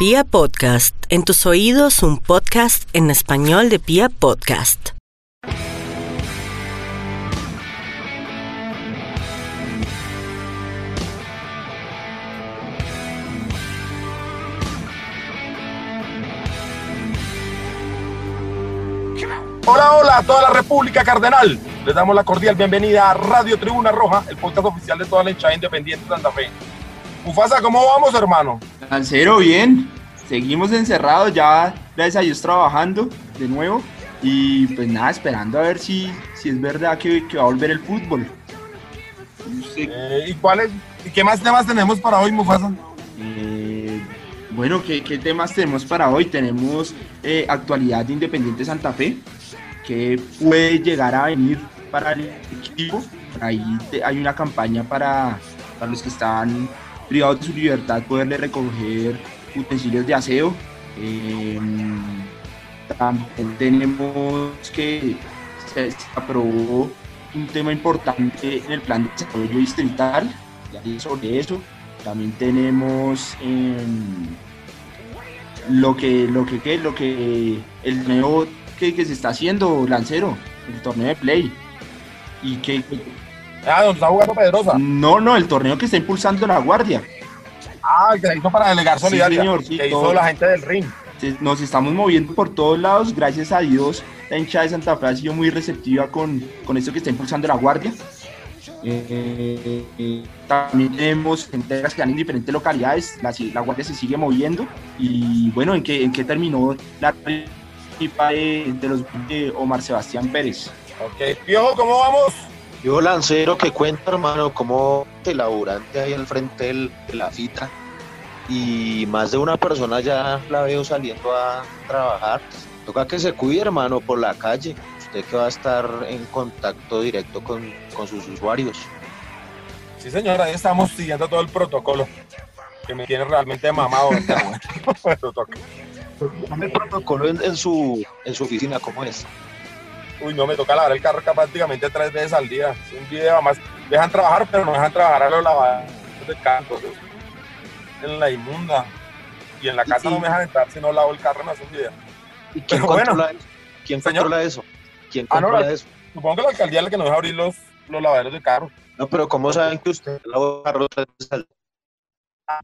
Pia Podcast, en tus oídos un podcast en español de Pia Podcast. Hola, hola a toda la República Cardenal. Les damos la cordial bienvenida a Radio Tribuna Roja, el podcast oficial de toda la hinchada independiente de Santa Fe. Mufasa, ¿cómo vamos, hermano? Lancero, bien. Seguimos encerrados, ya gracias a Dios trabajando de nuevo. Y pues nada, esperando a ver si, si es verdad que, que va a volver el fútbol. Eh, ¿Y cuáles? ¿Y qué más temas tenemos para hoy, Mufasa? Eh, bueno, ¿qué, ¿qué, temas tenemos para hoy? Tenemos eh, actualidad de Independiente Santa Fe, que puede llegar a venir para el equipo. Ahí te- hay una campaña para, para los que están privados de su libertad, poderle recoger utensilios de aseo. Eh, también tenemos que se, aprobó un tema importante en el plan de desarrollo distrital, ya sobre eso. También tenemos em, lo que, lo que, ¿qué? lo que, el nuevo que, que se está haciendo, Lancero, el torneo de Play. Y que, Ah, donde está jugando Pedrosa. no, no, el torneo que está impulsando la Guardia. Ah, el que la hizo para delegar Sí, solidaria. señor, sí, que hizo la gente del ring. Nos estamos moviendo por todos lados, gracias a Dios. La hinchada de Santa Fe ha sido muy receptiva con, con esto que está impulsando la Guardia. Eh, eh, también tenemos entregas que dan en diferentes localidades, la, la Guardia se sigue moviendo. Y bueno, ¿en qué, en qué terminó la rifa de, de los de Omar Sebastián Pérez? Ok, Piojo, ¿cómo vamos? Yo lancero que cuenta, hermano, como te laburante ahí al frente del- de la fita y más de una persona ya la veo saliendo a trabajar. Toca que se cuide, hermano, por la calle. Usted que va a estar en contacto directo con, con sus usuarios. Sí, señora, ahí estamos siguiendo todo el protocolo. Que me tiene realmente mamado. El protocolo en, en su, en su oficina, ¿cómo es? Uy, no, me toca lavar el carro acá prácticamente tres veces al día. Es un video más. Dejan trabajar, pero no dejan trabajar a los lavadores de carro. En la inmunda. Y en la casa no me dejan entrar si no lavo el carro, no es un video. ¿Y quién Pero bueno. controla eso? ¿Quién controla eso? ¿Quién Ah, no, controla la- eso? Supongo que la alcaldía es la que nos deja abrir los, los lavaderos de carro. No, pero ¿cómo saben que usted lava el carro tres veces al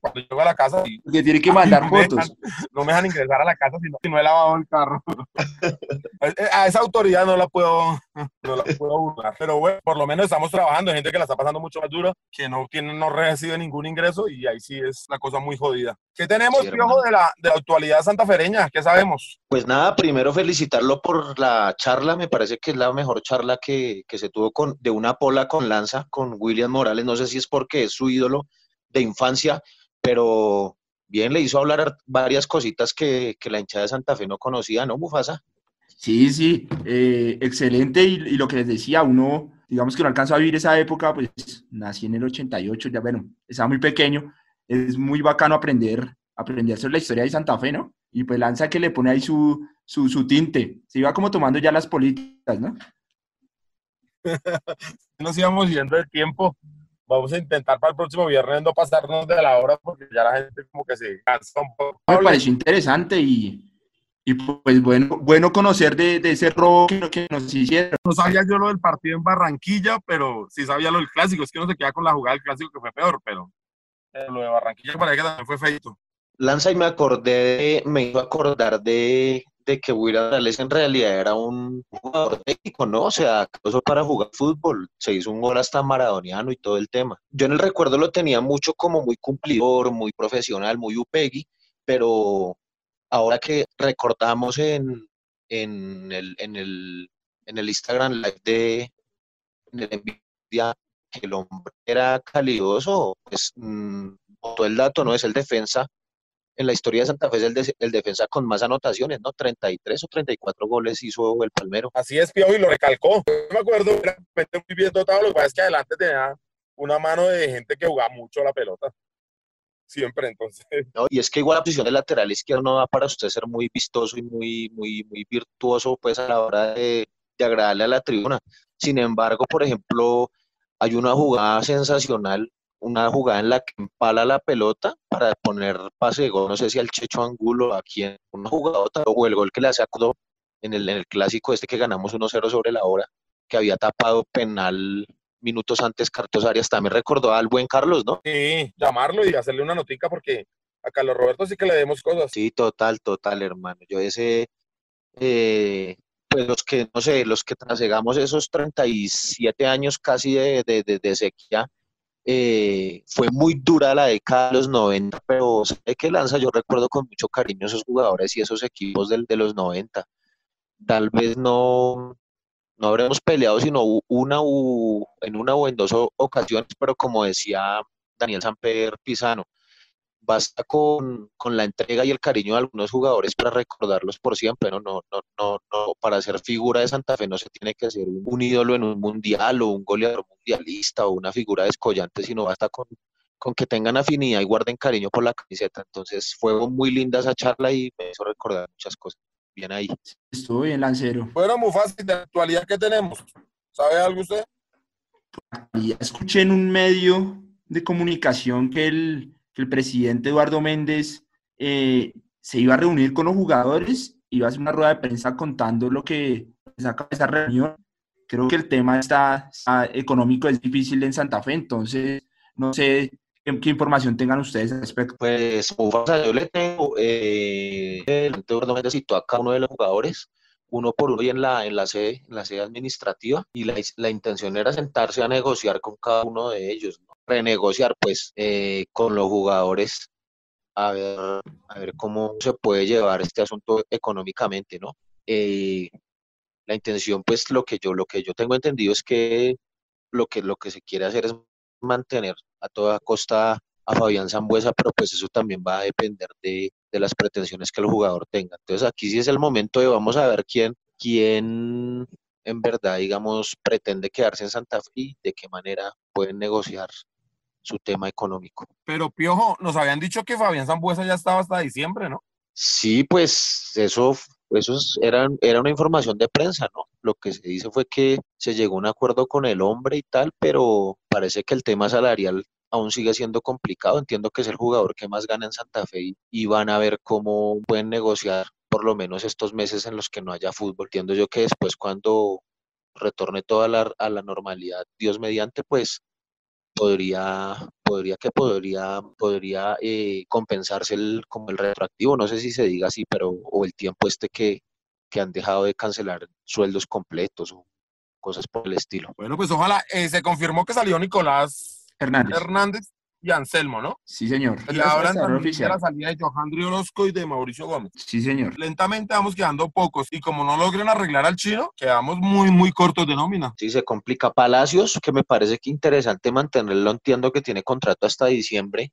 Cuando llego a la casa, y Que tiene que mandar no me fotos. dejan- no me dejan ingresar a la casa si no, si no he lavado el carro. a esa autoridad no la puedo, no la puedo burlar. Pero bueno, por lo menos estamos trabajando. Hay gente que la está pasando mucho más dura, que no, tiene, no recibe ningún ingreso y ahí sí es la cosa muy jodida. ¿Qué tenemos, Sí, Piojo, de la, de la actualidad santafereña? ¿Qué sabemos? Pues nada, primero felicitarlo por la charla, me parece que es la mejor charla que, que se tuvo con, de una pola con lanza con William Morales, no sé si es porque es su ídolo de infancia, pero bien le hizo hablar varias cositas que, que la hinchada de Santa Fe no conocía, ¿no, Mufasa? Sí, sí, eh, excelente. Y, y lo que les decía, uno, digamos que no alcanzó a vivir esa época, pues nací en el 88, ya bueno, estaba muy pequeño. Es muy bacano aprender, aprender sobre la historia de Santa Fe, ¿no? Y pues Lanza que le pone ahí su, su, su tinte. Se iba como tomando ya las políticas, ¿no? Nos íbamos yendo de tiempo. Vamos a intentar para el próximo viernes no pasarnos de la hora porque ya la gente como que se cansa un poco. Me pareció interesante y, y pues bueno, bueno conocer de, de ese robo que, que nos hicieron. No sabía yo lo del partido en Barranquilla, pero sí sabía lo del clásico. Es que no se queda con la jugada del clásico que fue peor, pero lo de Barranquilla parece que también fue feito. Lanza y me acordé, me hizo acordar de, de que William Morales en realidad era un jugador técnico, ¿no? O sea, para jugar fútbol, se hizo un gol hasta maradoniano y todo el tema. Yo en el recuerdo lo tenía mucho como muy cumplidor, muy profesional, muy upegui, pero ahora que recordamos en, en, el, en, el, en el Instagram Live de en el que el hombre era calidoso, pues mm, botó el dato, ¿no? Es el defensa en la historia de Santa Fe es el, de- el defensa con más anotaciones, ¿no? 33 o 34 goles hizo el Palmero. Así es, Piojo, y lo recalcó. Yo me acuerdo, era realmente muy bien dotado. Lo que pasa es que adelante tenía una mano de gente que jugaba mucho la pelota. Siempre, entonces. ¿no? Y es que igual la posición de lateral izquierdo no da para usted ser muy vistoso y muy, muy, muy virtuoso pues a la hora de, de agradarle a la tribuna. Sin embargo, por ejemplo, hay una jugada sensacional una jugada en la que empala la pelota para poner pase de gol, no sé si al Checho Angulo, a quien, una jugadota, o el gol que le hace a en el, en el clásico este que ganamos 1-0 sobre la hora, que había tapado penal minutos antes Cartos Arias, también recordó al buen Carlos, ¿no? Sí, llamarlo y hacerle una notica porque a Carlos Roberto sí que le demos cosas. Sí, total, total, hermano. Yo ese, eh, pues los que, no sé, los que trasegamos esos 37 años casi de, de, de, de sequía, eh, fue muy dura la década de los 90, pero ¿sabe qué lanza? Yo recuerdo con mucho cariño esos jugadores y esos equipos del, de los 90. Tal vez no, no habremos peleado sino una u, en una o en dos ocasiones, pero como decía Daniel Samper Pisano, basta con, con, la entrega y el cariño de algunos jugadores para recordarlos por siempre, ¿no? No, no, no, no, para ser figura de Santa Fe no se tiene que ser un, un ídolo en un mundial o un goleador mundialista o una figura descollante, sino basta con, con que tengan afinidad y guarden cariño por la camiseta. Entonces fue muy linda esa charla y me hizo recordar muchas cosas. Bien ahí. Estuvo bien, Lancero. Bueno, muy fácil, de actualidad que tenemos. ¿Sabe algo usted? Ya escuché en un medio de comunicación que el, que el presidente Eduardo Méndez eh, se iba a reunir con los jugadores, iba a hacer una rueda de prensa contando lo que saca esa reunión. Creo que el tema está, económico, es difícil en Santa Fe, entonces no sé qué, qué información tengan ustedes al respecto. Pues, yo le tengo, eh, el Eduardo Méndez citó a cada uno de los jugadores, uno por uno en la, en la sede, en la sede administrativa, y la, la intención era sentarse a negociar con cada uno de ellos. Renegociar pues eh, con los jugadores a ver, a ver cómo se puede llevar este asunto económicamente, ¿no? Eh, la intención, pues, lo que yo, lo que yo tengo entendido es que lo que, lo que se quiere hacer es mantener a toda costa a Fabián Zambuesa, pero pues eso también va a depender de, de, las pretensiones que el jugador tenga. Entonces aquí sí es el momento de vamos a ver quién, quién en verdad, digamos, pretende quedarse en Santa Fe y de qué manera pueden negociar su tema económico. Pero Piojo, nos habían dicho que Fabián Zambuesa ya estaba hasta diciembre, ¿no? Sí, pues eso, eso era, era una información de prensa, ¿no? Lo que se dice fue que se llegó a un acuerdo con el hombre y tal, pero parece que el tema salarial aún sigue siendo complicado. Entiendo que es el jugador que más gana en Santa Fe y, y van a ver cómo pueden negociar por lo menos estos meses en los que no haya fútbol. Entiendo yo que después cuando retorne toda la, a la normalidad, Dios mediante, pues podría, podría que podría, podría eh, compensarse el, como el retroactivo, no sé si se diga así, pero o el tiempo este que, que han dejado de cancelar sueldos completos o cosas por el estilo. Bueno, pues ojalá, eh, se confirmó que salió Nicolás Hernández, Hernández y Anselmo, ¿no? Sí, señor. Y ahora también oficial. la salida de Johandri Orozco y de Mauricio Gómez. Sí, señor. Lentamente vamos quedando pocos y como no logren arreglar al chino, quedamos muy, muy cortos de nómina. Sí, se complica. Palacios, que me parece que interesante mantenerlo, entiendo que tiene contrato hasta diciembre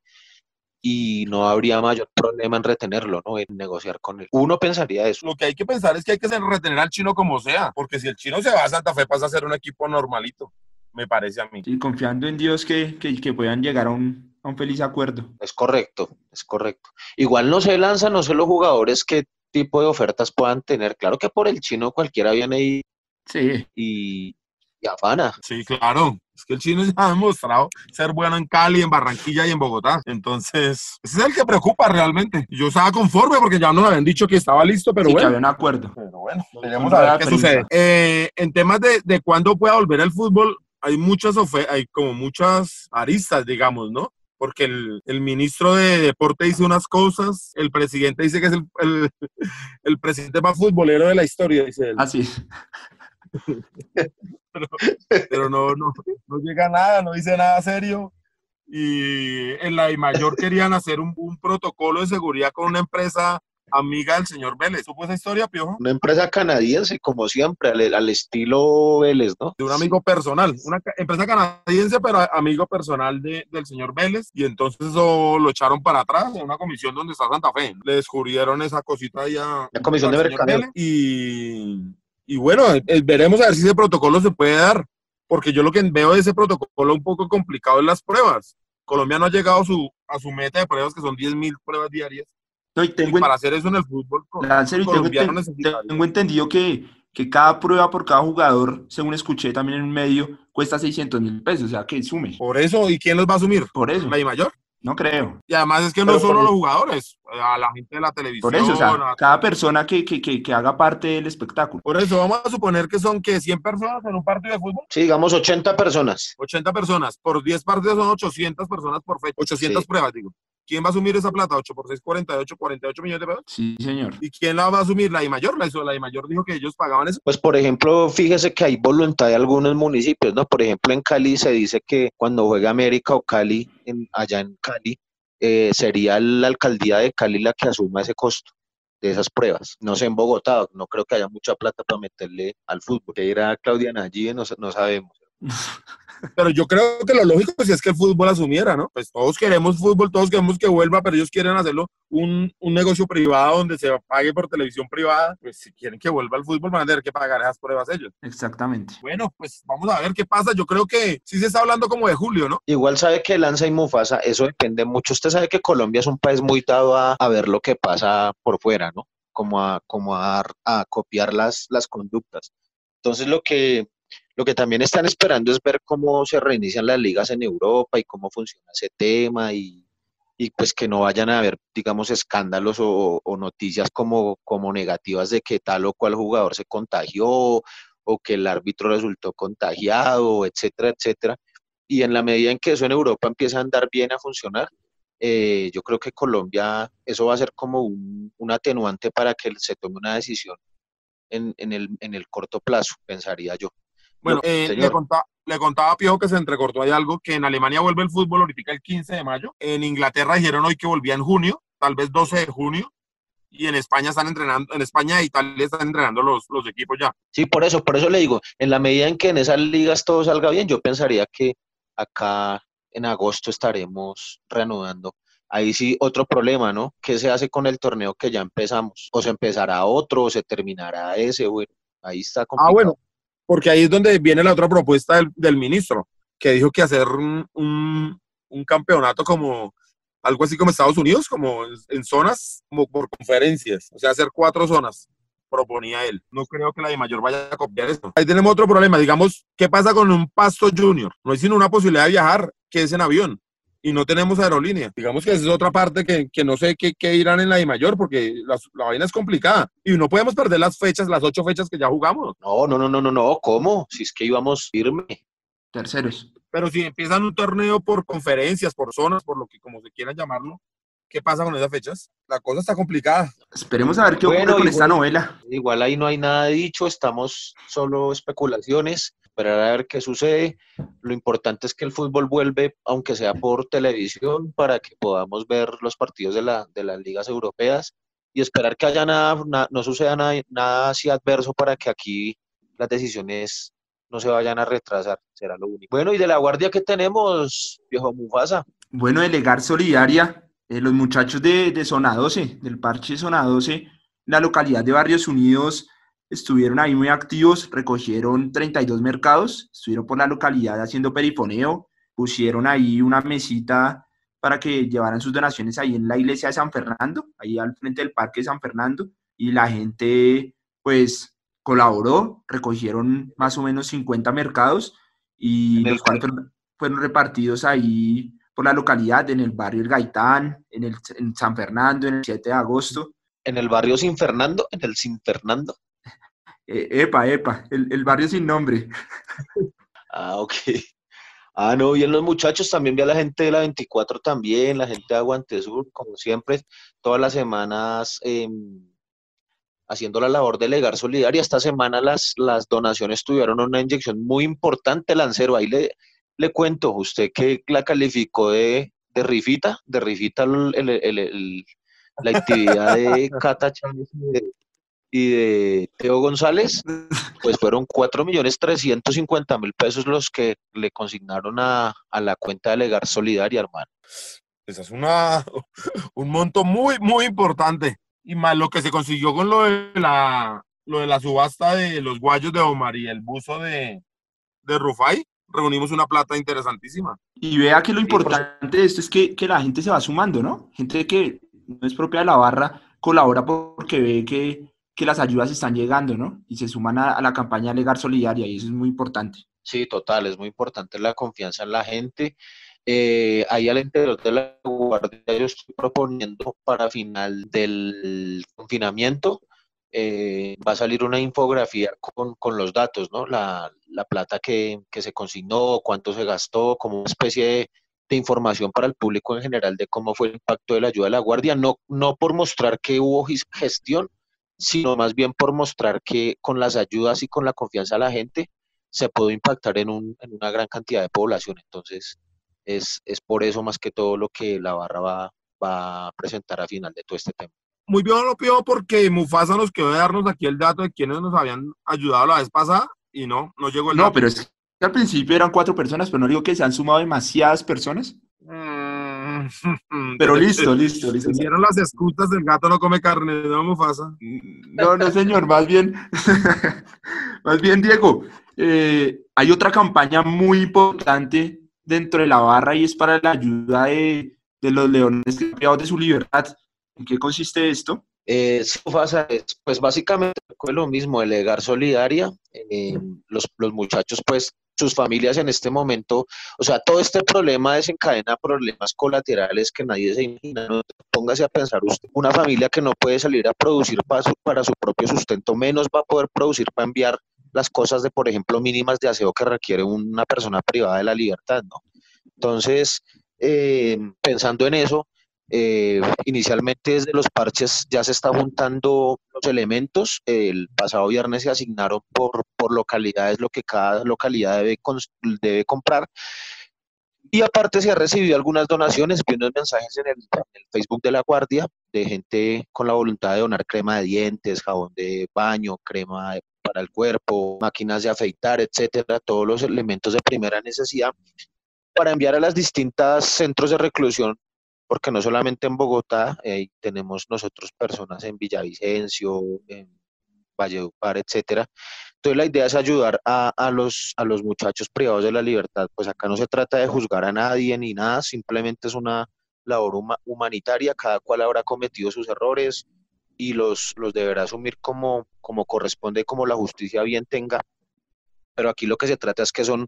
y no habría mayor problema en retenerlo, ¿no? En negociar con él. Uno pensaría eso. Lo que hay que pensar es que hay que retener al chino como sea, porque si el chino se va a Santa Fe pasa a ser un equipo normalito me parece a mí. Sí, confiando en Dios que, que, que puedan llegar a un, a un, feliz acuerdo. Es correcto, es correcto. Igual no se lanzan, no sé los jugadores qué tipo de ofertas puedan tener. Claro que por el chino cualquiera viene y, sí. y, y afana. Sí, claro. Es que el chino ya ha demostrado ser bueno en Cali, en Barranquilla y en Bogotá. Entonces, ese es el que preocupa realmente. Yo estaba conforme porque ya nos habían dicho que estaba listo, pero sí, bueno. Que había un acuerdo. Pero bueno, veremos a ver qué sucede. Eh, en temas de, de cuándo pueda volver el fútbol, hay muchas hay como muchas aristas, digamos, ¿no? Porque el, el, ministro de Deporte dice unas cosas, el presidente dice que es el, el, el presidente más futbolero de la historia, dice él. Así. pero, pero no, no, no llega a nada, no dice nada serio. Y en la I mayor querían hacer un, un protocolo de seguridad con una empresa amiga del señor Vélez. ¿Supo esa historia, Piojo? Una empresa canadiense, como siempre, al, al, estilo Vélez, ¿no? De un amigo personal. Una empresa canadiense, pero amigo personal de, del señor Vélez. Y entonces lo echaron para atrás en una comisión donde está Santa Fe. Le descubrieron esa cosita ya. La comisión de mercadeo. Y, y bueno, veremos a ver si ese protocolo se puede dar. Porque yo lo que veo de ese protocolo un poco complicado en las pruebas. Colombia no ha llegado a su, a su meta de pruebas, que son 10.000 pruebas diarias. No, y tengo y para hacer eso en el fútbol Lancer, y tengo, tengo, tengo, entendido que, que cada prueba por cada jugador, según escuché también en un medio, cuesta 600 mil pesos, o sea, que sume. Por eso, ¿y quién los va a asumir? Por eso. ¿La mayor? No creo. Y además es que no Pero solo los jugadores, a la gente de la televisión. Por eso, o sea, a- cada persona que, que, que, que haga parte del espectáculo. Por eso vamos a suponer que son que 100 personas en un partido de fútbol, Sí, digamos 80 personas. 80 personas, por 10 partidos son 800 personas por fecha, 800 Sí. pruebas, digo. ¿Quién va a asumir esa plata? 8 por 6, 48, 48 millones de pesos. Sí, señor. ¿Y quién la va a asumir? La I mayor, la, hizo- la I mayor dijo que ellos pagaban eso. Pues por ejemplo, fíjese que hay voluntad de algunos municipios, ¿no? Por ejemplo, en Cali se dice que cuando juega América o Cali, en, allá en Cali, eh, sería la alcaldía de Cali la que asuma ese costo de esas pruebas. No sé, en Bogotá, no creo que haya mucha plata para meterle al fútbol. Que irá Claudia Nayib, no, no sabemos. Pero yo creo que lo lógico si es que el fútbol asumiera, ¿no? Pues todos queremos fútbol, todos queremos que vuelva, pero ellos quieren hacerlo un, un negocio privado donde se pague por televisión privada. Pues si quieren que vuelva el fútbol van a tener que pagar esas pruebas ellos. Exactamente. Bueno, pues vamos a ver qué pasa. Yo creo que sí se está hablando como de julio, ¿no? Igual sabe que Lanza y Mufasa, eso depende mucho. Usted sabe que Colombia es un país muy dado a, a ver lo que pasa por fuera, ¿no? Como a, como a, a copiar las, las conductas. Entonces lo que, lo que también están esperando es ver cómo se reinician las ligas en Europa y cómo funciona ese tema y, y pues que no vayan a haber, digamos, escándalos o, noticias como, como negativas de que tal o cual jugador se contagió o que el árbitro resultó contagiado, etcétera, etcétera y en la medida en que eso en Europa empieza a andar bien a funcionar, eh, yo creo que Colombia, eso va a ser como un, un atenuante para que se tome una decisión en, en el, en el corto plazo, pensaría yo. Bueno, Yo- eh, le, contaba, le contaba a Piojo que se entrecortó ahí algo, que en Alemania vuelve el fútbol ahorita el 15 de mayo. En Inglaterra dijeron hoy que volvía en junio, tal vez 12 de junio. Y en España están entrenando, en España e Italia están entrenando los, los equipos ya. Sí, por eso, por eso le digo, en la medida en que en esas ligas todo salga bien, yo pensaría que acá en agosto estaremos reanudando. Ahí sí, otro problema, ¿no? ¿Qué se hace con el torneo que ya empezamos? ¿O se empezará otro o se terminará ese? Bueno, ahí está complicado. Ah, bueno, porque ahí es donde viene la otra propuesta del, ministro, que dijo que hacer un campeonato como algo así como Estados Unidos, como en, en zonas, como por conferencias, o sea, hacer cuatro zonas, proponía él. No creo que la de mayor vaya a copiar eso. Ahí tenemos otro problema, digamos, ¿qué pasa con un Pasto Junior? No hay sino una posibilidad de viajar, que es en avión. Y no tenemos aerolínea. Digamos que esa es otra parte que, que no sé qué, qué irán en la de mayor, porque la, la vaina es complicada. Y no podemos perder las fechas, las ocho fechas que ya jugamos. No, no, no, no, no, no, ¿cómo? Si es que íbamos firme. Terceros. Pero si empiezan un torneo por conferencias, por zonas, por lo que como se quieran llamarlo, ¿qué pasa con esas fechas? La cosa está complicada. Esperemos a ver qué Bueno, ocurre con y esta novela. Igual ahí no hay nada dicho, estamos solo especulaciones, esperar a ver qué sucede. Lo importante es que el fútbol vuelve, aunque sea por televisión, para que podamos ver los partidos de, la, de las ligas europeas y esperar que haya nada, na- no suceda nada, nada así adverso para que aquí las decisiones no se vayan a retrasar, será lo único. Bueno, y de la guardia que tenemos, viejo Mufasa, Bueno, delegar solidaria, eh, los muchachos de, de Zona 12, del parche Zona 12, la localidad de Barrios Unidos, estuvieron ahí muy activos, recogieron 32 mercados, estuvieron por la localidad haciendo perifoneo, pusieron ahí una mesita para que llevaran sus donaciones ahí en la iglesia de San Fernando, ahí al frente del parque de San Fernando, y la gente pues colaboró, recogieron más o menos 50 mercados y los cuales fueron, fueron repartidos ahí por la localidad, en el barrio El Gaitán, en, el, en San Fernando, en el 7 de agosto. en el barrio Sin Fernando, en el Sin Fernando. Eh, epa, epa, el, el barrio sin nombre. Ah, ok. Ah, no, bien los muchachos, también vi a la gente de la 24 también, la gente de Aguante Sur, como siempre, todas las semanas em, haciendo la labor de legar solidaria. Esta semana las, las donaciones tuvieron una inyección muy importante, Lancero. Ahí le, le cuento, usted que la calificó de, de rifita, de rifita el- el- el- el- la actividad de Cata Chávez y de, y de Teo González, pues fueron 4.350.000 pesos los que le consignaron a, a la cuenta de Legar Solidaria, hermano. Esa es una, un monto muy, muy importante. Y más lo que se consiguió con lo de la, lo de la subasta de los guayos de Omar y el buzo de, de Rufai, reunimos una plata interesantísima. Y vea que lo importante de esto es que, que la gente se va sumando, ¿no? Gente que no es propia de la barra colabora porque ve que que las ayudas están llegando, ¿no? Y se suman a, la campaña Legar Solidaria y eso es muy importante. Sí, total, es muy importante la confianza en la gente. Eh, ahí al interior de la guardia yo estoy proponiendo para final del confinamiento eh, va a salir una infografía con, con los datos, ¿no? La, la plata que, que, se consignó, cuánto se gastó, como una especie de, de, información para el público en general de cómo fue el impacto de la ayuda de la Guardia, no, no por mostrar que hubo gestión, sino más bien por mostrar que con las ayudas y con la confianza de la gente se pudo impactar en, un, en una gran cantidad de población. Entonces, es, es por eso más que todo lo que la barra va, va a presentar a final de todo este tema muy bien lo pido porque Mufasa nos quedó de darnos aquí el dato de quienes nos habían ayudado la vez pasada y no, no llegó el No, pero es que al principio eran cuatro personas, pero no digo que se han sumado demasiadas personas. Mm, pero listo, listo, listo. Hicieron las excusas del gato no come carne, ¿no, Mufasa? Mm, no, no, señor, más bien, más bien, Diego, eh, hay otra campaña muy importante dentro de la barra y es para la ayuda de, de los leones privados de su libertad. ¿En qué consiste esto? Eh, pues básicamente es lo mismo, delegar solidaria. Eh, los, los muchachos, pues sus familias en este momento, o sea, todo este problema desencadena problemas colaterales que nadie se imagina. ¿no? Póngase a pensar usted, una familia que no puede salir a producir para su, para su propio sustento, menos va a poder producir para enviar las cosas de, por ejemplo, mínimas de aseo que requiere una persona privada de la libertad, ¿no? Entonces, eh, pensando en eso, eh, inicialmente desde los parches ya se están juntando los elementos. El pasado viernes se asignaron por, por localidades lo que cada localidad debe, debe comprar. Y aparte se ha recibido algunas donaciones, vi unos mensajes en el, Facebook de la Guardia de gente con la voluntad de donar crema de dientes, jabón de baño, crema para el cuerpo, máquinas de afeitar, etcétera, todos los elementos de primera necesidad para enviar a las distintas centros de reclusión porque no solamente en Bogotá, eh, tenemos nosotros personas en Villavicencio, en Valledupar, etcétera. Entonces la idea es ayudar a, a, los, a los muchachos privados de la libertad. Pues acá no se trata de juzgar a nadie ni nada, simplemente es una labor humanitaria, cada cual habrá cometido sus errores y los, los deberá asumir como, como corresponde, como la justicia bien tenga. Pero aquí lo que se trata es que son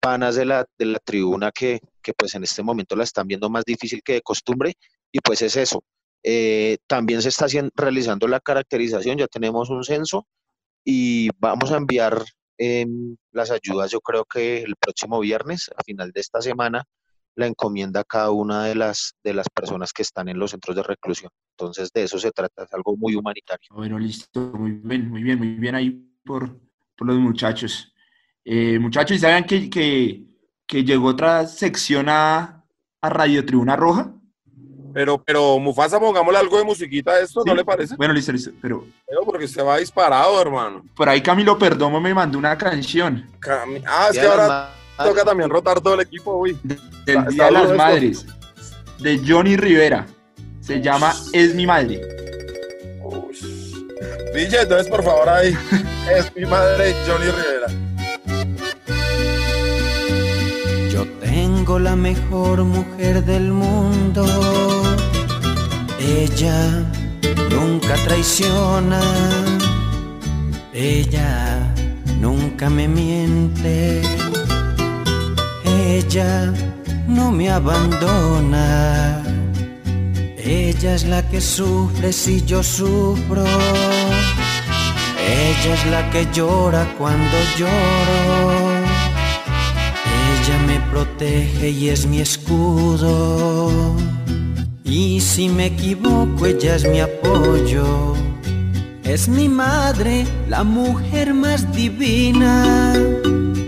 panas de la, de la tribuna que, que, pues en este momento la están viendo más difícil que de costumbre y pues es eso. Eh, también se está haciendo, realizando la caracterización, ya tenemos un censo y vamos a enviar eh, las ayudas yo creo que el próximo viernes, a final de esta semana, la encomienda a cada una de las, de las personas que están en los centros de reclusión. Entonces de eso se trata, es algo muy humanitario. Bueno, listo, muy bien, muy bien, muy bien ahí por, por los muchachos. Eh, muchachos, ¿saben que, que, llegó otra sección a, a, Radio Tribuna Roja? Pero, pero Mufasa, pongámosle algo de musiquita a esto, ¿no le parece? Bueno, listo, listo, pero... Pero porque se va disparado, hermano. Por ahí Camilo Perdomo me mandó una canción. ah, es que ahora toca también rotar todo el equipo, uy. del Día de las Madres, de Johnny Rivera. Se llama Es mi madre. Uy. DJ, entonces por favor ahí, Es mi madre, Johnny Rivera. Tengo la mejor mujer del mundo. Ella nunca traiciona. Ella nunca me miente. Ella no me abandona. Ella es la que sufre si yo sufro. Ella es la que llora cuando lloro protege y es mi escudo. Y si me equivoco, ella es mi apoyo. Es mi madre, la mujer más divina.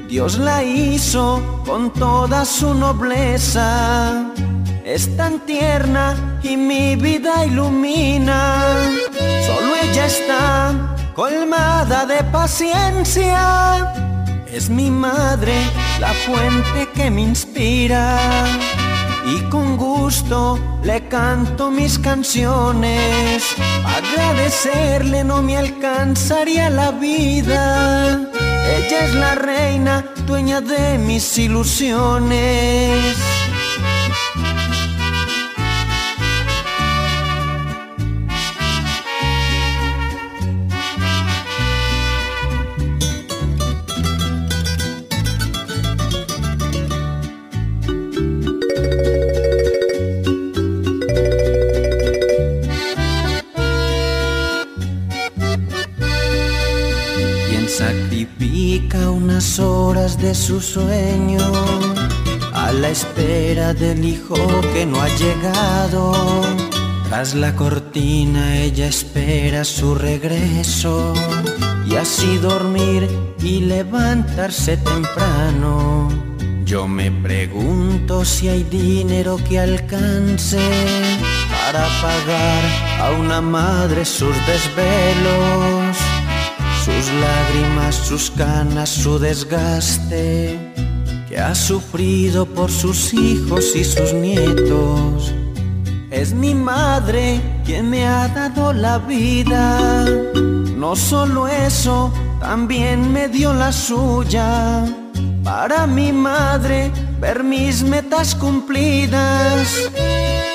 Dios la hizo con toda su nobleza. Es tan tierna y mi vida ilumina. Solo ella está colmada de paciencia es mi madre la fuente que me inspira y con gusto le canto mis canciones. Agradecerle no me alcanzaría la vida. Ella es la reina, dueña de mis ilusiones. Su sueño a la espera del hijo que no ha llegado. Tras la cortina ella espera su regreso y así dormir y levantarse temprano. Yo me pregunto si hay dinero que alcance para pagar a una madre sus desvelos, sus lágrimas, sus canas, su desgaste que ha sufrido por sus hijos y sus nietos. Es mi madre quien me ha dado la vida. No solo eso, también me dio la suya. Para mi madre, ver mis metas cumplidas.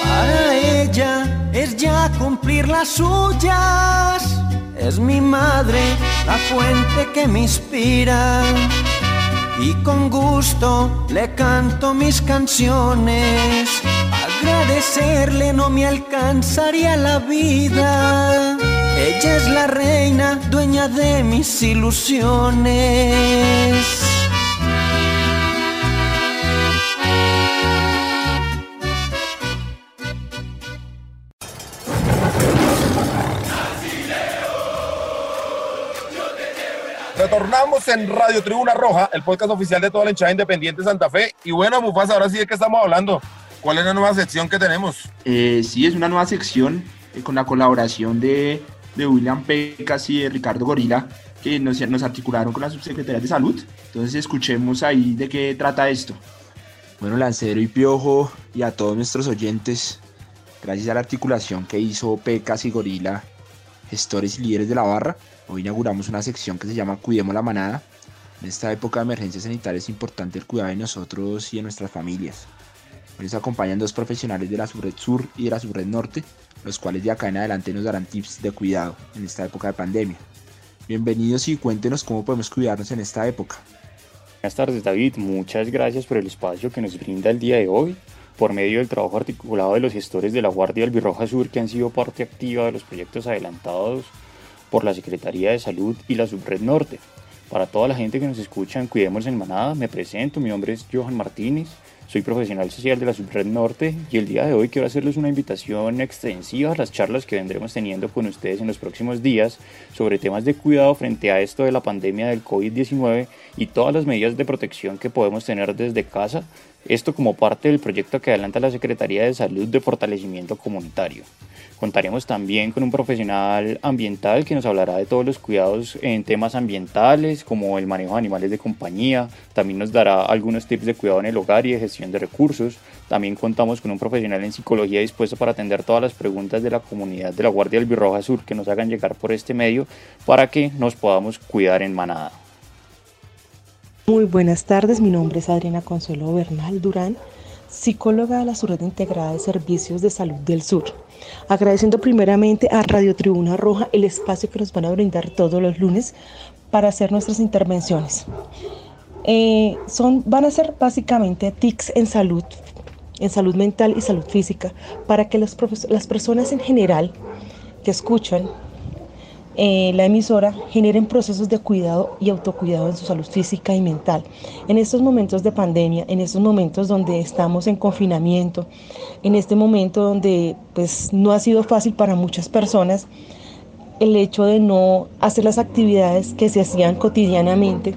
Para ella es ya cumplir las suyas. Es mi madre la fuente que me inspira y con gusto le canto mis canciones. Agradecerle no me alcanzaría la vida. Ella es la reina, dueña de mis ilusiones. Retornamos en Radio Tribuna Roja, el podcast oficial de toda la hinchada independiente Santa Fe. Y bueno, Mufasa, ahora sí de qué estamos hablando. ¿Cuál es la nueva sección que tenemos? Eh, sí, es una nueva sección eh, con la colaboración de, de William Pecas y de Ricardo Gorila, que nos, nos articularon con la subsecretaría de salud. Entonces escuchemos ahí de qué trata esto. Bueno, Lancero y Piojo y a todos nuestros oyentes, gracias a la articulación que hizo Pecas y Gorila, gestores y líderes de la barra, hoy inauguramos una sección que se llama Cuidemos la Manada. En esta época de emergencia sanitaria es importante el cuidado de nosotros y de nuestras familias. Hoy nos acompañan dos profesionales de la Subred Sur y de la Subred Norte, los cuales de acá en adelante nos darán tips de cuidado en esta época de pandemia. Bienvenidos y cuéntenos cómo podemos cuidarnos en esta época. Buenas tardes David, muchas gracias por el espacio que nos brinda el día de hoy por medio del trabajo articulado de los gestores de la Guardia Albirroja Sur que han sido parte activa de los proyectos adelantados por la Secretaría de Salud y la Subred Norte. Para toda la gente que nos escucha en Cuidemos en Manada, me presento, mi nombre es Johan Martínez, soy profesional social de la Subred Norte y el día de hoy quiero hacerles una invitación extensiva a las charlas que vendremos teniendo con ustedes en los próximos días sobre temas de cuidado frente a esto de la pandemia del COVID-19 y todas las medidas de protección que podemos tener desde casa, esto como parte del proyecto que adelanta la Secretaría de Salud de Fortalecimiento Comunitario. Contaremos también con un profesional ambiental que nos hablará de todos los cuidados en temas ambientales, como el manejo de animales de compañía. También nos dará algunos tips de cuidado en el hogar y de gestión de recursos. También contamos con un profesional en psicología dispuesto para atender todas las preguntas de la comunidad de la Guardia del Birroja Sur que nos hagan llegar por este medio para que nos podamos cuidar en manada. Muy buenas tardes, mi nombre es Adriana Consuelo Bernal Durán psicóloga de la Subred Integrada de Servicios de Salud del Sur. Agradeciendo primeramente a Radio Tribuna Roja el espacio que nos van a brindar todos los lunes para hacer nuestras intervenciones. Eh, son, van a ser básicamente TICs en salud, en salud mental y salud física, para que las personas en general que escuchan eh, la emisora generen procesos de cuidado y autocuidado en su salud física y mental. En estos momentos de pandemia, en estos momentos donde estamos en confinamiento, en este momento donde pues no ha sido fácil para muchas personas el hecho de no hacer las actividades que se hacían cotidianamente,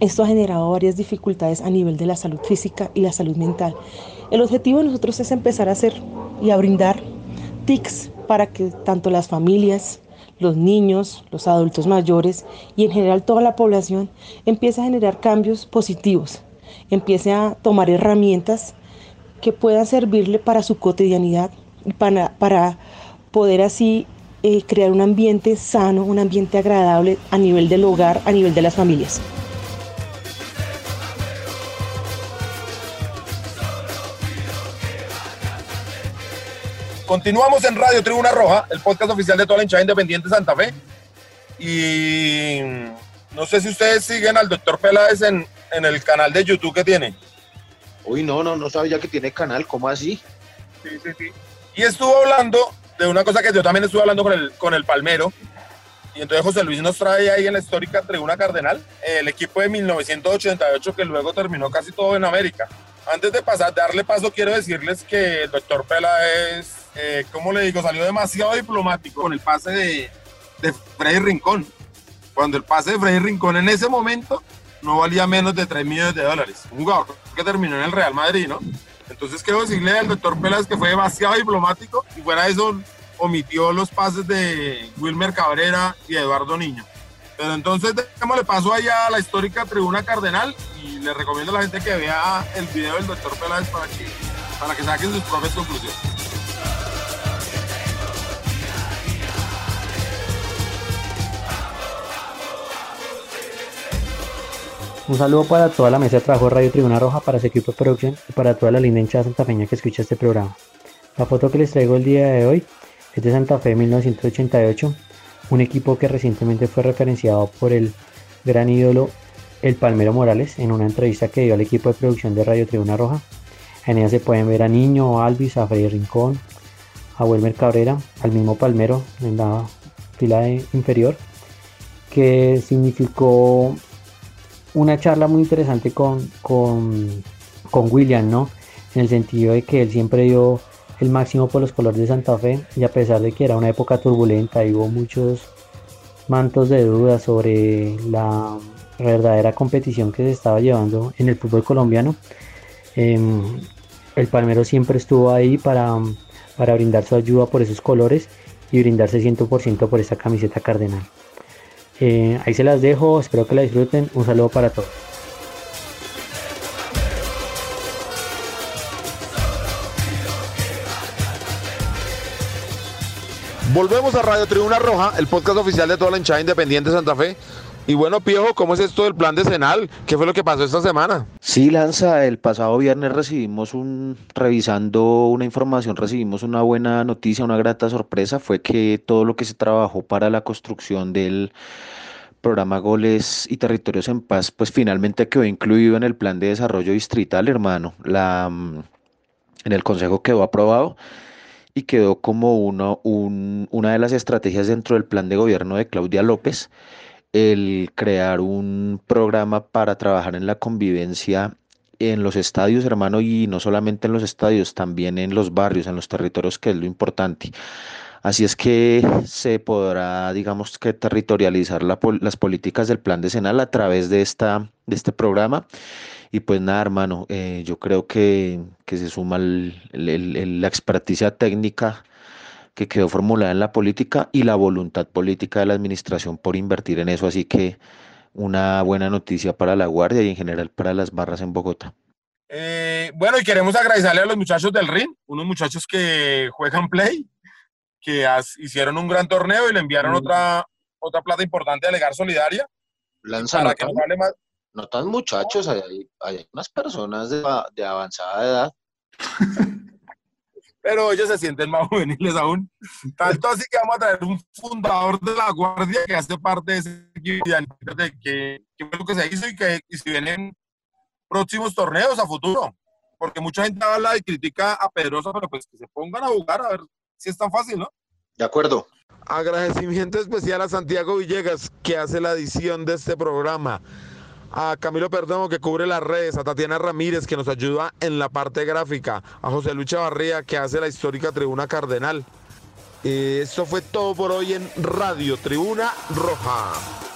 esto ha generado varias dificultades a nivel de la salud física y la salud mental. El objetivo de nosotros es empezar a hacer y a brindar TICs para que tanto las familias, los niños, los adultos mayores y en general toda la población empiece a generar cambios positivos, empiece a tomar herramientas que puedan servirle para su cotidianidad y para, para poder así eh, crear un ambiente sano, un ambiente agradable a nivel del hogar, a nivel de las familias. Continuamos en Radio Tribuna Roja, el podcast oficial de toda la hinchada independiente Santa Fe. Y no sé si ustedes siguen al doctor Peláez en, en el canal de YouTube que tiene. Uy, no, no, no sabía que tiene canal, ¿cómo así? Sí, sí, sí. Y estuvo hablando de una cosa que yo también estuve hablando con el, con el Palmero, Y entonces José Luis nos trae ahí en la histórica Tribuna Cardenal el equipo de 1988 que luego terminó casi todo en América. Antes de pasar, darle paso, quiero decirles que el doctor Pela es, eh, como le digo, salió demasiado diplomático con el pase de, de Freddy Rincón. Cuando el pase de Freddy Rincón en ese momento no valía menos de 3 millones de dólares. Un jugador que terminó en el Real Madrid, ¿no? Entonces quiero decirle al doctor Pelas que fue demasiado diplomático y fuera de eso omitió los pases de Wilmer Cabrera y Eduardo Niño. Pero entonces le paso allá a la histórica tribuna Cardenal y le recomiendo a la gente que vea el video del doctor Peláez para que, para que saquen sus propias conclusiones. Un saludo para toda la mesa de trabajo de Radio Tribuna Roja, para su equipo de producción y para toda la linda hinchada santafeña que escucha este programa. La foto que les traigo el día de hoy es de Santa Fe 1988, un equipo que recientemente fue referenciado por el gran ídolo El Palmero Morales en una entrevista que dio al equipo de producción de Radio Tribuna Roja. En ella se pueden ver a Niño, a Alvis, a Freddy Rincón, a Wilmer Cabrera, al mismo Palmero en la fila inferior, que significó una charla muy interesante con, con, con William, ¿no? En el sentido de que él siempre dio el máximo por los colores de Santa Fe y a pesar de que era una época turbulenta y hubo muchos mantos de duda sobre la verdadera competición que se estaba llevando en el fútbol colombiano, em, el Palmero siempre estuvo ahí para, para brindar su ayuda por esos colores y brindarse 100% por esa camiseta cardenal. Eh, ahí se las dejo, espero que la disfruten. Un saludo para todos. Volvemos a Radio Tribuna Roja, el podcast oficial de toda la hinchada independiente de Santa Fe. Y bueno, Piojo, ¿cómo es esto del plan de Senal? ¿Qué fue lo que pasó esta semana? Sí, Lanza, el pasado viernes recibimos un, revisando una información, recibimos una buena noticia, una grata sorpresa, fue que todo lo que se trabajó para la construcción del programa Goles y Territorios en Paz, pues finalmente quedó incluido en el plan de desarrollo distrital, hermano. La, mm, en el Consejo quedó aprobado y quedó como uno, una de las estrategias dentro del plan de gobierno de Claudia López el crear un programa para trabajar en la convivencia en los estadios, hermano, y no solamente en los estadios, también en los barrios, en los territorios, que es lo importante. Así es que se podrá, digamos que territorializar las políticas del plan decenal a través de, esta, de este programa y pues nada, hermano, eh, yo creo que, se suma la experticia técnica que quedó formulada en la política y la voluntad política de la administración por invertir en eso. Así que una buena noticia para la Guardia y en general para las barras en Bogotá. Eh, bueno, y queremos agradecerle a los muchachos del RIN, unos muchachos que juegan play, que hicieron un gran torneo y le enviaron mm. otra, otra plata importante a Legar Solidaria. Lanza, para que no más, no tan muchachos, hay, hay unas personas de, de avanzada edad. Pero ellos se sienten más juveniles aún. Tanto así que vamos a traer un fundador de la Guardia que hace parte de ese equipo de que, que lo que se hizo y que y si vienen próximos torneos a futuro. Porque mucha gente habla y critica a Pedrosa, pero pues que se pongan a jugar a ver si es tan fácil, ¿no? De acuerdo. Agradecimiento especial a Santiago Villegas que hace la edición de este programa a Camilo Perdomo que cubre las redes, a Tatiana Ramírez que nos ayuda en la parte gráfica, a José Lucha Barría que hace la histórica Tribuna Cardenal. Esto fue todo por hoy en Radio Tribuna Roja.